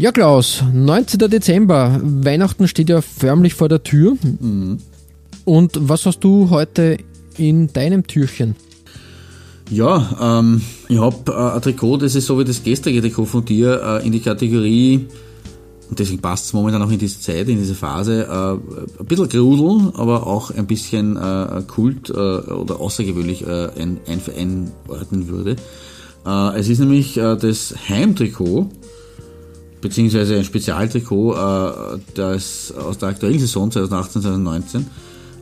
Ja, Klaus, 19. Dezember. Weihnachten steht ja förmlich vor der Tür. Mhm. Und was hast du heute in deinem Türchen? Ja, ähm, ich habe äh, ein Trikot, das ist so wie das gestrige Trikot von dir, äh, in die Kategorie, und deswegen passt es momentan auch in diese Zeit, in diese Phase, äh, ein bisschen Grudel, aber auch ein bisschen äh, Kult äh, oder außergewöhnlich äh, ein, ein, einordnen würde. Es ist nämlich das Heimtrikot, beziehungsweise ein Spezialtrikot, äh, das aus der aktuellen Saison 2018, 2019,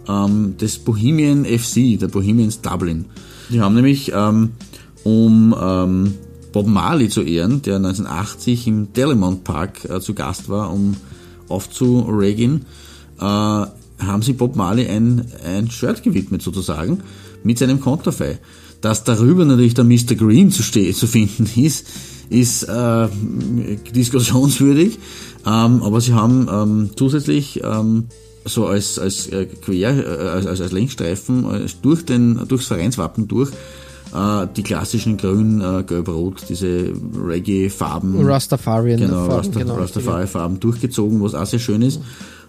ähm, des Bohemian FC, der Bohemians Dublin. Die haben nämlich, ähm, um ähm, Bob Marley zu ehren, der 1980 im Delimont Park äh, zu Gast war, um aufzuregen, äh, haben sie Bob Marley ein, ein Shirt gewidmet sozusagen mit seinem Konterfei. Dass darüber natürlich der Mr. Green zu, zu finden ist, ist äh, diskussionswürdig, ähm, aber sie haben ähm, zusätzlich ähm, so als, als äh, Quer, äh, als, als Längsstreifen äh, durch den, durchs Vereinswappen durch äh, die klassischen grün, äh, gelb, rot, diese Reggae-Farben. Rastafarian. Genau, Farben, Rasta, genau. Rastafari-Farben durchgezogen, was auch sehr schön ist.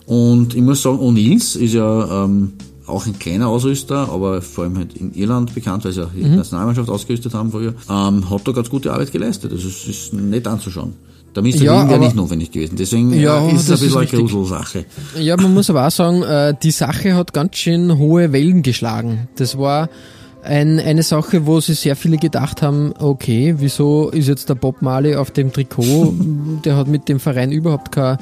Und ich muss sagen, O'Neills ist ja ähm, auch ein kleiner Ausrüster, aber vor allem halt in Irland bekannt, weil sie auch die Mhm. Nationalmannschaft ausgerüstet haben früher, ähm, hat da ganz gute Arbeit geleistet. Also es ist nett anzuschauen. Der Mr. Ja, wäre nicht notwendig gewesen. Deswegen Ja, äh, ist es das ein ist bisschen eine. Gruselsache. Ja, man muss aber auch sagen, äh, die Sache hat ganz schön hohe Wellen geschlagen. Das war ein, eine Sache, wo sich sehr viele gedacht haben, okay, wieso ist jetzt der Bob Marley auf dem Trikot? der hat mit dem Verein überhaupt kein,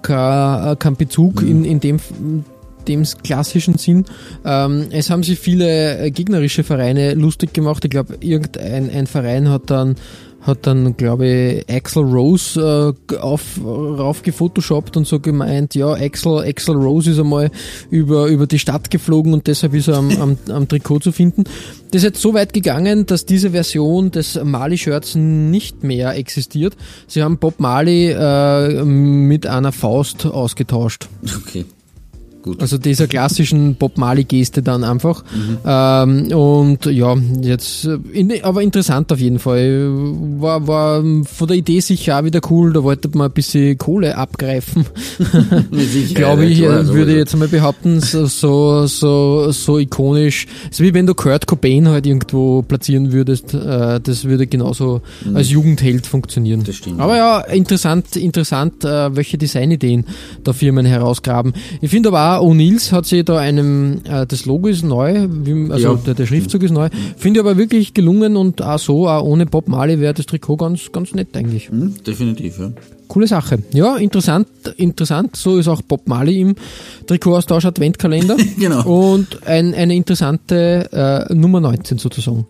kein, äh, keinen Bezug in, in dem dem klassischen Sinn. Ähm, es haben sich viele äh, gegnerische Vereine lustig gemacht. Ich glaube, irgendein ein Verein hat dann hat dann, glaube ich, Axel Rose äh, auf, rauf gefotoshoppt und so gemeint, ja, Axel, Axel Rose ist einmal über, über die Stadt geflogen und deshalb ist er am, am, am Trikot zu finden. Das ist jetzt so weit gegangen, dass diese Version des Marley-Shirts nicht mehr existiert. Sie haben Bob Marley äh, mit einer Faust ausgetauscht. Okay. Gut. Also dieser klassischen Bob Marley-Geste dann einfach. Ähm, und ja, jetzt, aber interessant auf jeden Fall. War, war von der Idee sicher auch wieder cool, da wollte man ein bisschen Kohle abgreifen. Glaube ich, klar, würde ich jetzt mal behaupten, so, so, so, ikonisch. So wie wenn du Kurt Cobain halt irgendwo platzieren würdest, äh, das würde genauso als Jugendheld funktionieren. Mhm. Das stimmt, Aber ja, interessant, interessant, äh, welche Designideen da Firmen herausgraben. Ich finde aber auch, O'Neills hat sich da einem, äh, das Logo ist neu, wie, also Ja. der, der Schriftzug ist neu. Finde ich aber wirklich gelungen und auch so, auch ohne Bob Marley wäre das Trikot ganz, ganz nett eigentlich. Hm, definitiv, ja. Coole Sache. Ja, interessant, interessant. So ist auch Bob Marley im Trikotaustausch Adventkalender. Genau. Und ein, eine interessante äh, Nummer 19 sozusagen.